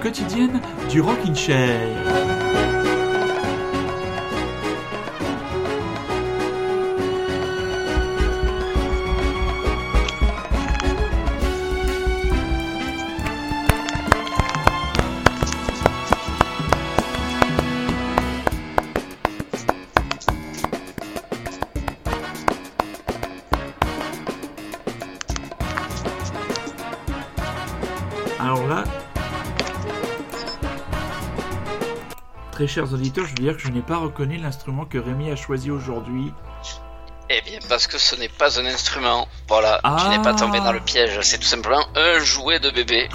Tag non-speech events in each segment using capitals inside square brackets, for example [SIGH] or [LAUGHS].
quotidienne du Rockin' Chair. Très chers auditeurs, je veux dire que je n'ai pas reconnu l'instrument que Rémi a choisi aujourd'hui. Eh bien, parce que ce n'est pas un instrument. Voilà, tu Ah. n'es pas tombé dans le piège. C'est tout simplement un jouet de bébé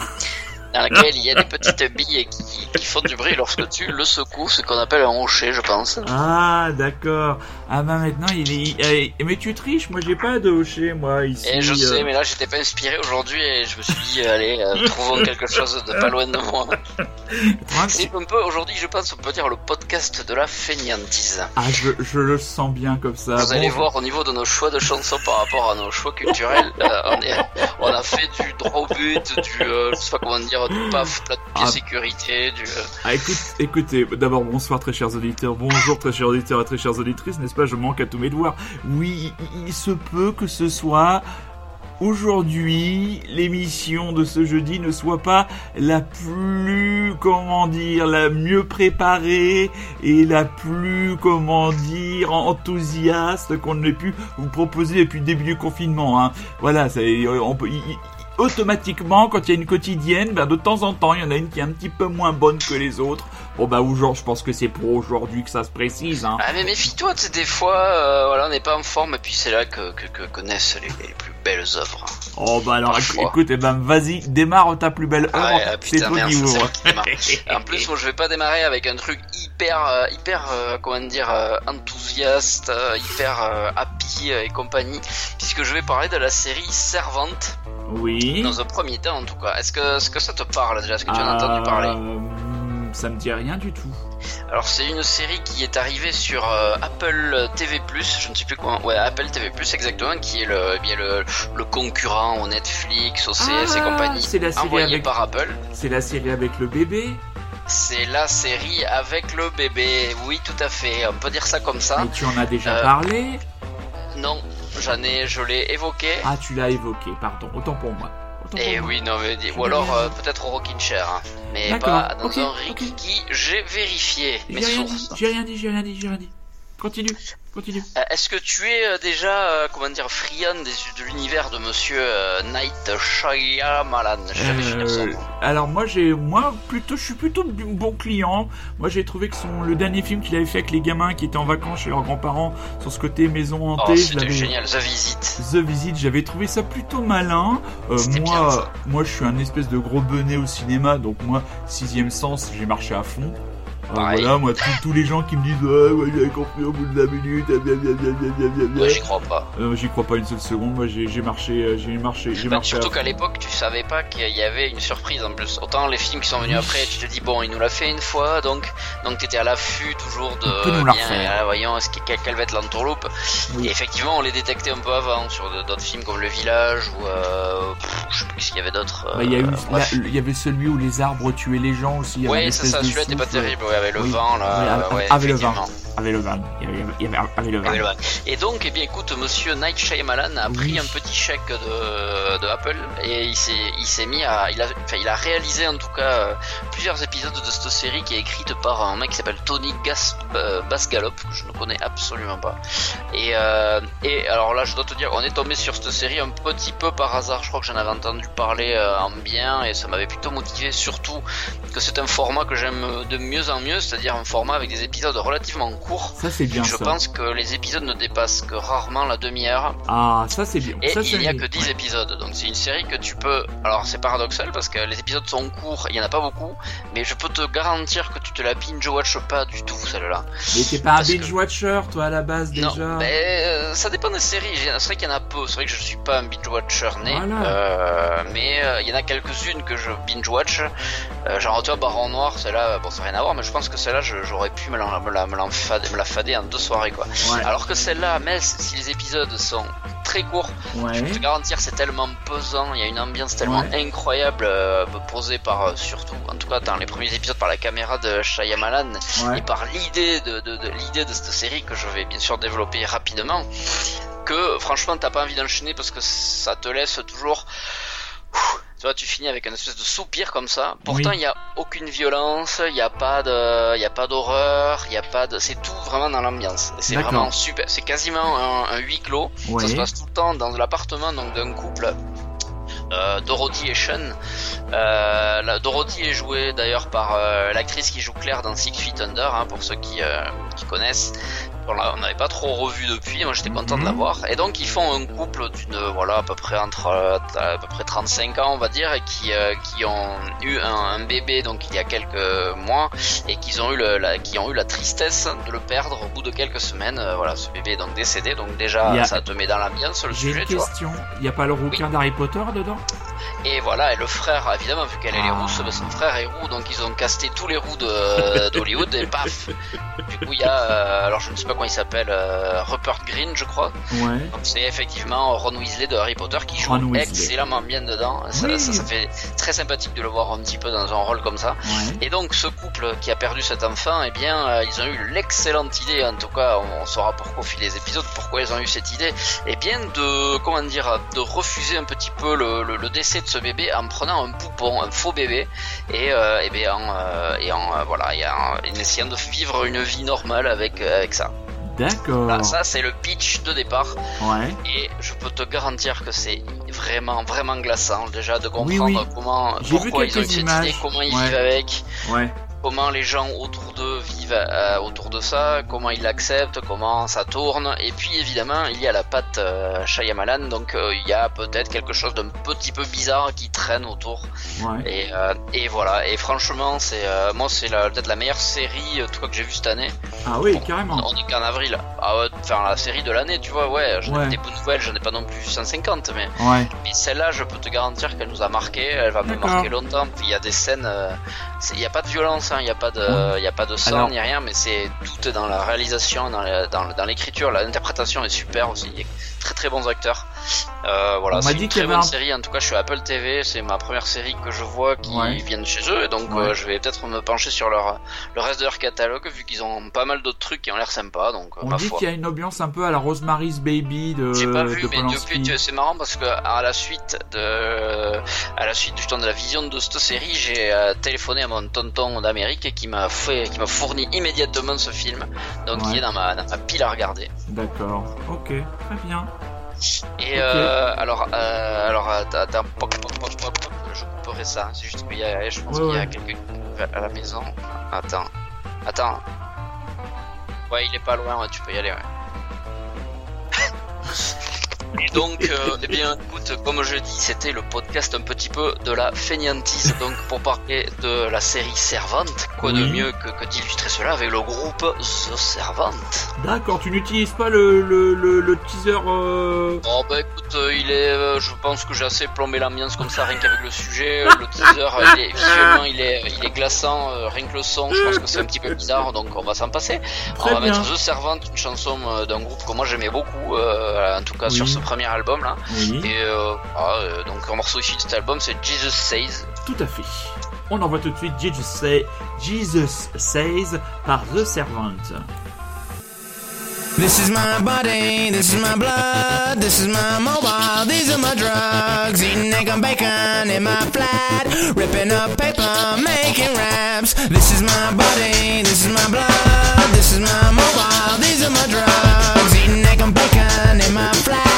dans lequel il y a des petites billes qui, qui font du bruit lorsque tu le secoues, ce qu'on appelle un rocher, je pense. Ah, d'accord. Ah bah maintenant, il est... eh, Mais tu triches, moi j'ai pas de hocher, moi, ici. Et je euh. sais, mais là, j'étais pas inspiré aujourd'hui et je me suis dit, allez, euh, trouvons quelque chose de pas loin de moi. C'est un peu, aujourd'hui, je pense, on peut dire le podcast de la fainéantise. Ah, je, je le sens bien comme ça. Vous allez voir au niveau de nos choix de chansons par rapport à nos choix culturels, euh, on, est, on a fait du droit au but, du, euh, je sais pas comment dire, du paf, plat de pied Ah. sécurité, du... euh, Ah, écoute, écoutez, d'abord bonsoir très chers auditeurs, bonjour très chers auditeurs et très chères auditrices, n'est-ce pas? Je manque à tous mes devoirs. Oui, il, il se peut que ce soit aujourd'hui l'émission de ce jeudi ne soit pas la plus, comment dire, la mieux préparée et la plus, comment dire, enthousiaste qu'on ait pu vous proposer depuis le début du confinement. Hein. Voilà, ça, on peut, automatiquement, quand il y a une quotidienne, ben, de temps en temps, il y en a une qui est un petit peu moins bonne que les autres. Bon, bah, aujourd'hui, je pense que c'est pour aujourd'hui que ça se précise, hein. Ah mais méfie-toi, des fois, euh, voilà, on n'est pas en forme et puis c'est là que, que, que, que naissent les, les plus belles œuvres. Oh, bah, alors, Parfois. écoute, eh ben, vas-y, démarre ta plus belle Ah œuvre. ouais, ah, c'est toi qui ouvre. En plus, [LAUGHS] moi, je vais pas démarrer avec un truc hyper, euh, hyper, euh, comment dire, euh, enthousiaste, hyper happy et compagnie, puisque je vais parler de la série Servante, Oui. dans un premier temps en tout cas. Est-ce que, est-ce que ça te parle déjà? Est-ce que tu en as entendu parler? Ça me dit rien du tout. Alors c'est une série qui est arrivée sur euh, Apple TV+, je ne sais plus comment, ouais Apple TV+, exactement, qui est le, eh bien le, le concurrent au Netflix, au CS et Ah, compagnie, c'est la série envoyé avec- par Apple. C'est la série avec le bébé. C'est la série avec le bébé, oui tout à fait, on peut dire ça comme ça. Mais tu en as déjà Euh, parlé? Non, j'en ai, je l'ai évoqué. Ah, tu l'as évoqué, pardon. Autant pour moi. Et moi. oui, non mais ou alors euh, peut-être au Rockin' Chair, hein, mais pas dans un. Rikiki. J'ai vérifié mes sources. j'ai rien dit, j'ai rien dit, j'ai rien dit. Continue, continue. Euh, Est-ce que tu es euh, déjà, euh, comment dire, friand des- de l'univers de Monsieur euh, Night Shyamalan? Euh, alors moi j'ai moi plutôt je suis plutôt bon client. Moi j'ai trouvé que son le dernier film qu'il avait fait avec les gamins qui étaient en vacances chez leurs grands-parents sur ce côté maison hantée, Oh, c'était génial, The Visit. The Visit, j'avais trouvé ça plutôt malin. Euh, bien, moi, ça. moi, je suis un espèce de gros benet au cinéma, donc moi, sixième sens, j'ai marché à fond. Euh, Pareil. voilà, moi, tous- les gens qui me disent ouais, ouais, j'avais compris au bout de la minute, bien, bien, bien, bien, bien, bien, bien. Ouais, j'y crois pas. Euh, J'y crois pas une seule seconde. Moi, j'ai j'ai marché, euh, j'ai marché, j'ai Bah, marché. surtout qu'à l'époque, tu savais pas qu'il y avait une surprise en plus. Autant les films qui sont venus après, tu te dis bon, il nous l'a fait une fois, donc donc t'étais à l'affût toujours Il peut de nous la bien, ah, voyons, est-ce que- quelle, va être l'entourloupe. Oui. Et effectivement, on les détectait un peu avant sur d'autres films comme Le Village ou euh, pff, je sais plus qu'il y avait d'autre. Bah, il y a eu, euh, là, bref. il y avait celui où les arbres tuaient les gens aussi. Ouais, ça, de celui-là pas terrible, ouais, avec le Oui. vent là. Oui, avec- ouais, avec le vent. Avec le van. Il y avait, il y avait- avec le van. Avec le vent. Et donc, eh bien, écoute, monsieur Night Shyamalan a pris Oui. un petit chèque de, de Apple et il s'est, il s'est mis à, il a, enfin, il a réalisé en tout cas euh, plusieurs épisodes de cette série qui est écrite par un mec qui s'appelle Tony Gas, euh, que je ne connais absolument pas. Et, euh, et alors là, je dois te dire, on est tombé sur cette série un petit peu par hasard. Je crois que j'en avais entendu parler euh, en bien et ça m'avait plutôt motivé, surtout que c'est un format que j'aime de mieux en mieux, c'est-à-dire un format avec des épisodes relativement courts. Ça, c'est bien Je ça. pense que les épisodes ne dépassent que rarement la demi-heure Ah, ça, c'est bien. et ça, il n'y a que 10 épisodes. Donc c'est une série que tu peux... Alors c'est paradoxal parce que les épisodes sont courts, il n'y en a pas beaucoup, mais je peux te garantir que tu te la binge-watch pas du tout celle-là. Mais t'es pas un Parce que- binge-watcher, toi, à la base, déjà Non, mais euh, ça dépend des séries. C'est vrai qu'il y en a peu. C'est vrai que je suis pas un binge-watcher né, Voilà. euh, mais euh, il y en a quelques-unes que je binge-watch. Euh, genre tu vois Baron Noir, celle-là, bon ça n'a rien à voir, mais je pense que celle-là j'aurais pu me la, me, la, me, la fader, me la fader en deux soirées quoi. Ouais. Alors que celle-là, même si les épisodes sont très court. Ouais. Je peux te garantir, c'est tellement pesant, il y a une ambiance tellement incroyable euh, posée par, euh, surtout, en tout cas dans les premiers épisodes, par la caméra de Shyamalan et par l'idée de, de, de- l'idée de cette série que je vais bien sûr développer rapidement. Que franchement, t'as pas envie d'enchaîner parce que ça te laisse toujours. Tu vois, tu finis avec une espèce de soupir comme ça. Pourtant, Oui. il y a aucune violence, il y a pas de, il y a pas d'horreur, il y a pas de, c'est tout vraiment dans l'ambiance. C'est vraiment super. C'est quasiment un, un huis clos. Ouais. Ça se passe tout le temps dans l'appartement donc d'un couple. Euh, Dorothy et Sean. Euh, la, Dorothy est jouée d'ailleurs par euh, l'actrice qui joue Claire dans Six Feet Under, hein, pour ceux qui, qui connaissent. On n'avait pas trop revu depuis, moi j'étais content Mhm. de la voir. Et donc ils font un couple d'une voilà à peu près entre à peu près 35 ans on va dire et qui qui ont eu un, un bébé donc il y a quelques mois et qu'ils ont eu le, la, qui ont eu la tristesse de le perdre au bout de quelques semaines. Voilà, ce bébé est donc décédé donc déjà a- ça te met dans l'ambiance le sujet, une question. Il n'y a pas le rouquin d'Harry Potter dedans? Et voilà, et le frère, évidemment, vu qu'elle est les Ah. rousses, ben, son frère est roux, donc ils ont casté tous les roux de- d'Hollywood, et paf Du coup, il y a, euh, alors je ne sais pas comment il s'appelle, euh, Rupert Green, je crois. Ouais. Donc c'est effectivement Ron Weasley de Harry Potter qui joue excellemment bien dedans. Ça, Oui. ça, ça fait très sympathique de le voir un petit peu dans un rôle comme ça. Ouais. Et donc ce couple qui a perdu cet enfant, eh bien euh, ils ont eu l'excellente idée, en tout cas on, on saura pourquoi au fil des épisodes, pourquoi ils ont eu cette idée, eh bien de comment dire, de refuser un petit peu le, le- le décès de ce bébé en prenant un poupon, un faux bébé, et, euh, eh bien, en, euh, et en euh, voilà, et en, en essayant de vivre une vie normale avec avec ça. D'accord. Voilà, ça c'est le pitch de départ. Ouais. Et je peux te garantir que c'est vraiment, vraiment glaçant déjà de comprendre oui. comment, pourquoi ils ont eu cette idée, comment ils Ouais. vivent avec, Ouais. Comment les gens autour d'eux vivent euh, autour de ça, comment ils l'acceptent, comment ça tourne. Et puis évidemment, il y a la patte euh, Shyamalan, donc euh, il y a peut-être quelque chose d'un petit peu bizarre qui traîne autour. Ouais. Et, euh, et voilà. Et franchement, c'est moi c'est peut-être la meilleure série, que j'ai vue cette année. Ah oui, carrément. on est qu'en avril. Ah enfin la série de l'année, tu vois, ouais. J'en ai des bonnes nouvelles, j'en ai pas non plus 150, mais Ouais. mais celle-là, je peux te garantir qu'elle nous a marqué, elle va me marquer longtemps. Puis il y a des scènes, il n'y a pas de violence, hein, il n'y a pas de, il a pas de sang Alors- ni rien, mais c'est tout dans la réalisation, dans la- dans, dans l'écriture, l'interprétation est super aussi. Il y a très très bons acteurs. Euh, voilà, c'est une très bonne un- série. En tout cas, je suis à Apple TV, c'est ma première série que je vois qui Ouais. vient de chez eux, et donc Ouais. euh, je vais peut-être me pencher sur leur le reste de leur catalogue vu qu'ils ont pas mal d'autres trucs qui ont l'air sympas. Donc euh, On ma dit qu'il y a une ambiance un peu à la Rosemary's Baby de, J'ai pas vu, de mais Polanski. depuis, c'est marrant parce que à la suite de, à la suite justement de la vision de cette série, j'ai téléphoné à mon tonton d'Amérique qui m'a fait, qui m'a fourni immédiatement ce film, donc Ouais. il est dans ma, dans ma pile à regarder. D'accord. Ok. Très bien. Et euh, alors, euh, alors poc, je couperai ça. C'est juste qu'il y a, je pense Ouais, qu'il y a ouais. quelqu'un à la maison. Attends, attends. Ouais, il est pas loin. ouais, tu peux y aller. Ouais. Et donc, euh, eh bien, écoute, comme je dis, c'était le podcast un petit peu de la fainéantise, donc pour parler de la série Servante, quoi de mieux que, que d'illustrer cela avec le groupe The Servante. D'accord. Tu n'utilises pas le, le, le, le teaser. euh, Oh bah écoute, euh, il est, euh, je pense que j'ai assez plombé l'ambiance comme ça, rien qu'avec le sujet, le teaser, il est, visuellement il est, il est glaçant, rien que le son, je pense que c'est un petit peu bizarre, donc on va s'en passer. Très on va bien. mettre The Servant, une chanson d'un groupe que moi j'aimais beaucoup, en tout cas Oui. sur ce premier album là. Oui. Et euh, ah, euh, donc un morceau issu de cet album c'est Jesus Says. Tout à fait. On envoie tout de suite Jesus, Say, Jesus Says par The Servant. This is my body, this is my blood, this is my mobile, these are my drugs. Eating egg and bacon in my flat, ripping up paper, making raps. This is my body, this is my blood, this is my mobile, these are my drugs. Eating egg and bacon in my flat,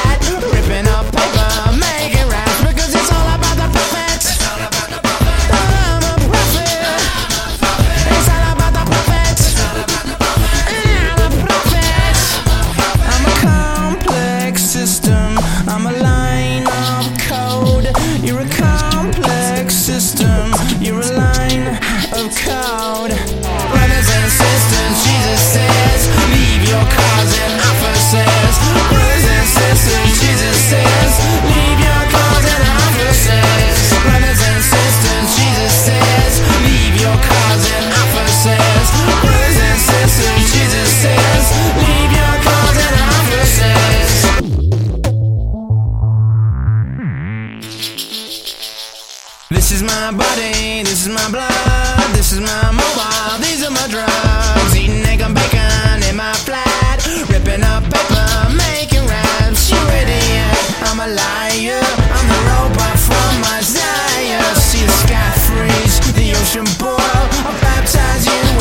This is my body, this is my blood, this is my mobile, these are my drugs. Eating egg and bacon in my flat, ripping up paper, making raps. You idiot, I'm a liar, I'm the robot from my Zaya. See the sky freeze, the ocean boil, I'll baptize you.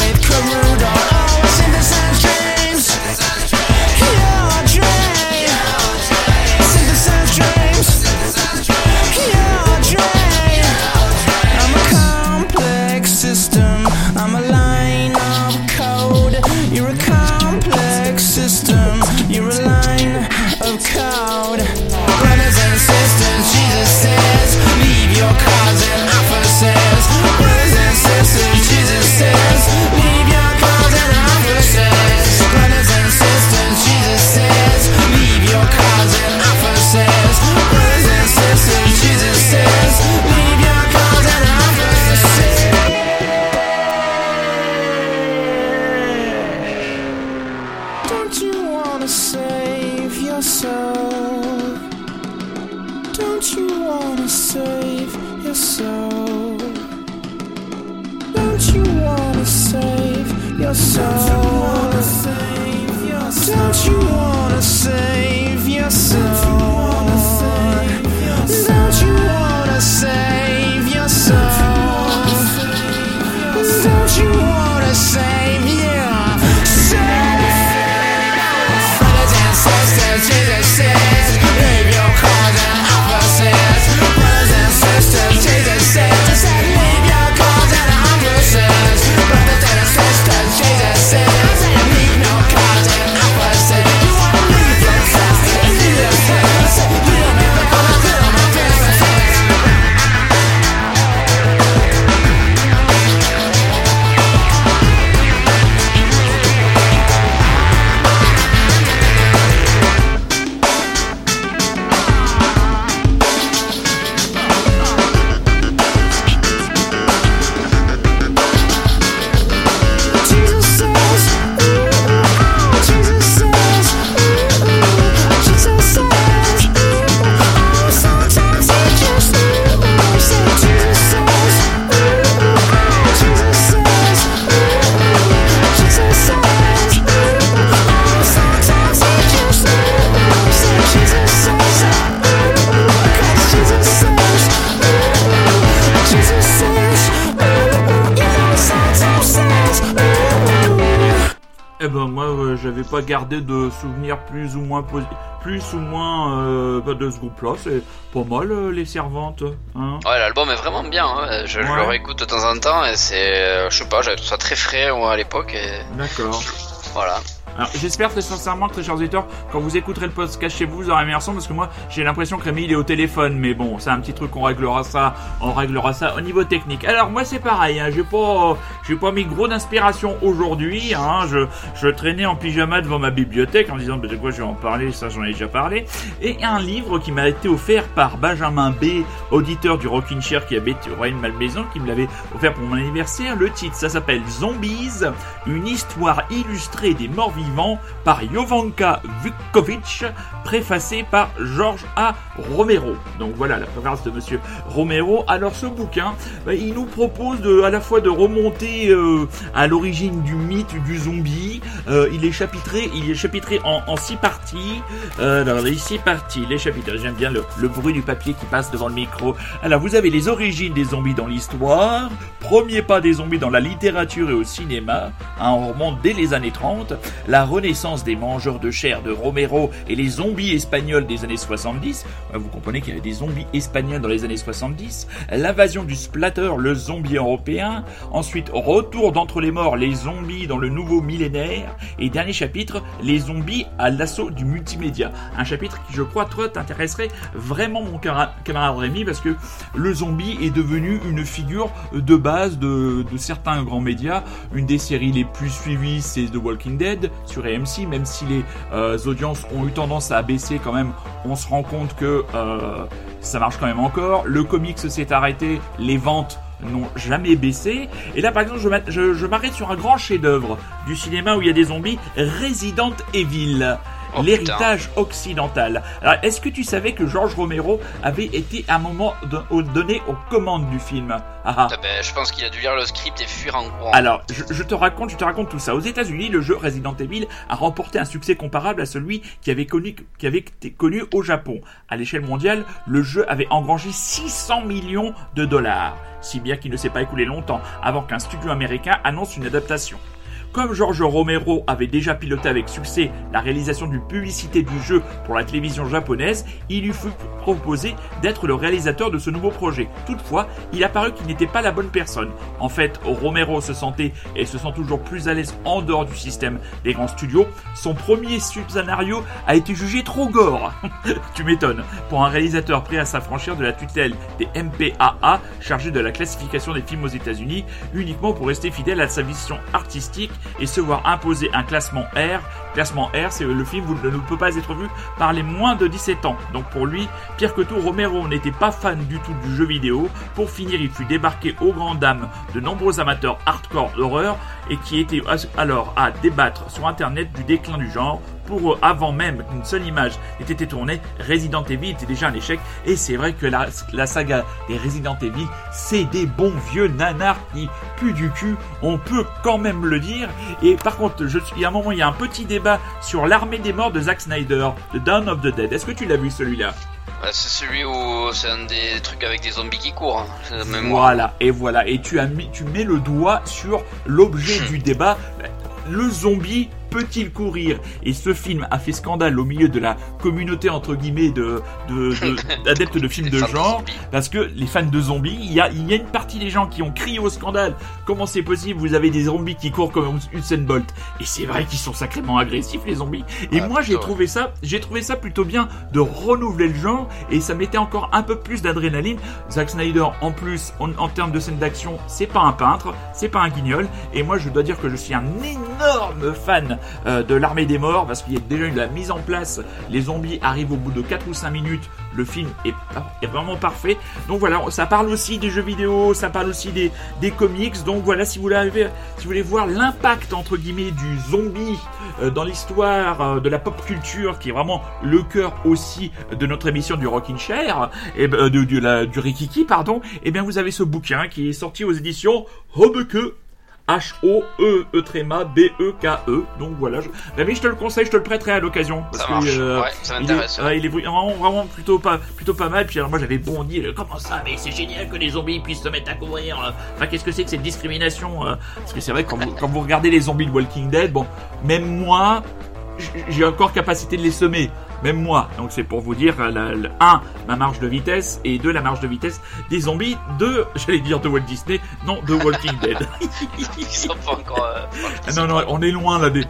Plus ou moins euh, bah, de ce groupe-là. C'est pas mal euh, les servantes. Hein Ouais, l'album est vraiment bien. hein. Je, le réécoute de temps en temps et c'est, euh, je sais pas, j'avais trouvé ça très frais moi, à l'époque et D'accord. voilà. Alors j'espère très sincèrement, très chers auditeurs, quand vous écouterez le podcast chez vous, vous aurez un meilleur son parce que moi j'ai l'impression que Rémi il est au téléphone, mais bon, c'est un petit truc qu'on réglera ça, on réglera ça au niveau technique. Alors moi c'est pareil, hein, j'ai pas, j'ai pas mis gros d'inspiration aujourd'hui, hein, je, je traînais en pyjama devant ma bibliothèque en disant, bah, de quoi je vais en parler, ça j'en ai déjà parlé, et un livre qui m'a été offert par Benjamin B, auditeur du Rockin' Chair qui habite Royaume Malmaison, qui me l'avait offert pour mon anniversaire. Le titre, ça s'appelle Zombies, une histoire illustrée des morts par Jovanka Vukovic, préfacée par Georges A. Romero. Donc voilà la préface de Monsieur Romero. Alors ce bouquin, bah, il nous propose à la fois de remonter euh, à l'origine du mythe du zombie. Euh, il est chapitré, il est chapitré en, six parties. Euh, alors les six parties, les chapitres. J'aime bien le, le bruit du papier qui passe devant le micro. Alors vous avez les origines des zombies dans l'histoire, premier pas des zombies dans la littérature et au cinéma. Hein, on remonte dès les années 30. La renaissance des mangeurs de chair de Romero et les zombies espagnols des années 70. Ouais, Vous comprenez qu'il y avait des zombies espagnols dans les années 70. L'invasion du splatter, le zombie européen. Ensuite, retour d'entre les morts, les zombies dans le nouveau millénaire. Et dernier chapitre, les zombies à l'assaut du multimédia. Un chapitre qui, je crois, toi, t'intéresserait vraiment, mon camarade Rémi, parce que le zombie est devenu une figure de base de certains grands médias. Une des séries les plus suivies, c'est The Walking Dead sur AMC, même si les euh, audiences ont eu tendance à baisser quand même, on se rend compte que euh, ça marche quand même encore. Le comics s'est arrêté, les ventes n'ont jamais baissé. Et là, par exemple, je je m'arrête sur un grand chef-d'œuvre du cinéma où il y a des zombies, Resident Evil. Oh, L'héritage occidental. Alors, est-ce que tu savais que George Romero avait été à un moment donné aux commandes du film Ah, ah. Ah ben, je pense qu'il a dû lire le script et fuir en courant. Alors, je, je te raconte, je te raconte tout ça. Aux États-Unis, le jeu Resident Evil a remporté un succès comparable à celui qui avait connu, qui avait été connu au Japon. À l'échelle mondiale, le jeu avait engrangé 600 millions de dollars, si bien qu'il ne s'est pas écoulé longtemps avant qu'un studio américain annonce une adaptation. Comme George Romero avait déjà piloté avec succès la réalisation d'une publicité du jeu pour la télévision japonaise, il lui fut proposé d'être le réalisateur de ce nouveau projet. Toutefois, il apparut qu'il n'était pas la bonne personne. En fait, Romero se sentait et se sent toujours plus à l'aise en dehors du système des grands studios. Son premier scénario a été jugé trop gore. [LAUGHS] tu m'étonnes. Pour un réalisateur prêt à s'affranchir de la tutelle des MPAA, chargé de la classification des films aux États-Unis, uniquement pour rester fidèle à sa vision artistique et se voir imposer un classement R. Classement R, c'est le film ne peut pas être vu par les moins de 17 ans. Donc pour lui, pire que tout, Romero n'était pas fan du tout du jeu vidéo. Pour finir, il fut débarqué aux grandes dames de nombreux amateurs hardcore d'horreur et qui étaient alors à débattre sur internet du déclin du genre. Pour eux, avant même qu'une seule image ait été tournée, Resident Evil était déjà un échec. Et c'est vrai que la, la saga des Resident Evil, c'est des bons vieux nanars qui puent du cul. On peut quand même le dire. Et par contre, je suis, à un moment, il y a un petit débat sur l'armée des morts de Zack Snyder, The Dawn of the Dead. Est-ce que tu l'as vu celui-là? Ouais, c'est celui où c'est un des trucs avec des zombies qui courent. hein. Moi. Voilà, et voilà. Et tu, as mis, tu mets le doigt sur l'objet du débat. Le zombie peut-il courir Et ce film a fait scandale au milieu de la communauté entre guillemets de de- de- [LAUGHS] d'adeptes de, films de de genre parce que les fans de zombies, il y a, il y a une partie des gens qui ont crié au scandale. Comment c'est possible Vous avez des zombies qui courent comme Usain Bolt. Et c'est vrai qu'ils sont sacrément agressifs les zombies. Et Ah, moi j'ai trouvé ça, j'ai trouvé ça plutôt bien de renouveler le genre et ça mettait encore un peu plus d'adrénaline. Zack Snyder en plus en, en termes de scène d'action, c'est pas un peintre, c'est pas un guignol. Et moi je dois dire que je suis un énorme fan euh, de l'armée des morts parce qu'il y a déjà eu la mise en place. Les zombies arrivent au bout de 4 ou 5 minutes. Le film est, vraiment parfait. Donc voilà, ça parle aussi des jeux vidéo, ça parle aussi des, comics. Donc voilà, si vous voulez, si vous voulez voir l'impact entre guillemets du zombie euh, dans l'histoire euh, de la pop culture, qui est vraiment le cœur aussi de notre émission du Rockin' Chair, et ben, de, de la, du Rikiki, pardon, et bien vous avez ce bouquin qui est sorti aux éditions Hobeke. H-O-E-E-B-E-K-E. E. Donc voilà, je... Rémi, je te le conseille, je te le prêterai à l'occasion. Ça que, marche. euh, ouais, ça il est, il est vraiment, vraiment plutôt pas, plutôt pas mal. Puis alors moi j'avais bondi. euh, Comment ça Mais c'est génial que les zombies puissent se mettre à courir. euh. Enfin qu'est-ce que c'est que cette discrimination Parce que c'est vrai que quand vous, quand vous regardez les zombies de Walking Dead, bon, même moi, j'ai encore capacité de les semer. Même moi. Donc c'est pour vous dire, euh, la, la- un, ma marge de vitesse et deux, la marge de vitesse des zombies de, [LAUGHS] j'allais dire de Walt Disney, non, de Walking Dead. [LAUGHS] Ils sont pas encore. euh, Ah non, non, on est loin là des.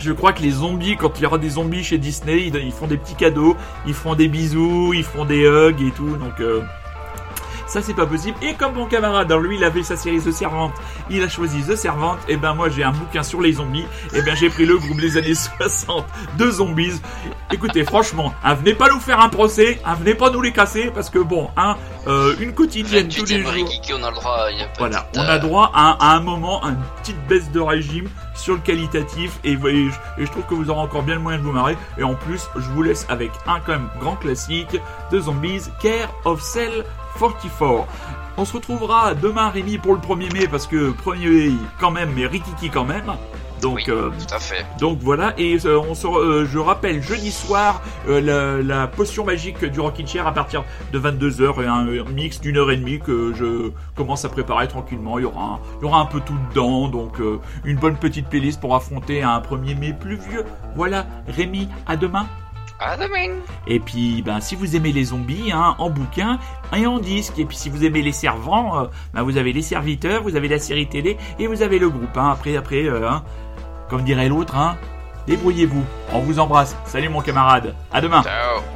Je crois que les zombies, quand il y aura des zombies chez Disney, ils, ils font des petits cadeaux, ils font des bisous, ils font des hugs et tout, donc euh, ça c'est pas possible. Et comme mon camarade, alors lui il avait sa série The Servant, il a choisi The Servant, et ben moi j'ai un bouquin sur les zombies, et ben j'ai pris le groupe des années [LAUGHS] 60 de zombies. Écoutez, franchement, hein, venez pas nous faire un procès, hein, venez pas nous les casser, parce que bon, hein, euh, une quotidienne tous les 28e jours. On a le droit. Voilà, on a droit à, à un moment à une petite baisse de régime sur le qualitatif et, et je, et je trouve que vous aurez encore bien le moyen de vous marrer. Et en plus, je vous laisse avec un quand même grand classique de Zombies, Care of Cell 44. On se retrouvera demain Rémi pour le 1er mai parce que 1er mai quand même, mais Rikiki quand même. Donc, Oui, euh, tout à fait. donc voilà, et euh, on se, euh, je rappelle jeudi soir la, la potion magique du Rockin' Chair à partir de 22h et un, un mix d'une heure et demie que je commence à préparer tranquillement. Il y aura un, il y aura un peu tout dedans, donc une bonne petite playlist pour affronter un 1er mai pluvieux. Voilà, Rémi, à demain. À demain. Et puis, ben, si vous aimez les zombies, hein, en bouquin et en disque. Et puis, si vous aimez les servants, euh, ben, vous avez les serviteurs, vous avez la série télé et vous avez le groupe. Hein. Après, après, euh, hein, comme dirait l'autre, hein, débrouillez-vous. On vous embrasse. Salut mon camarade. À demain. Ciao.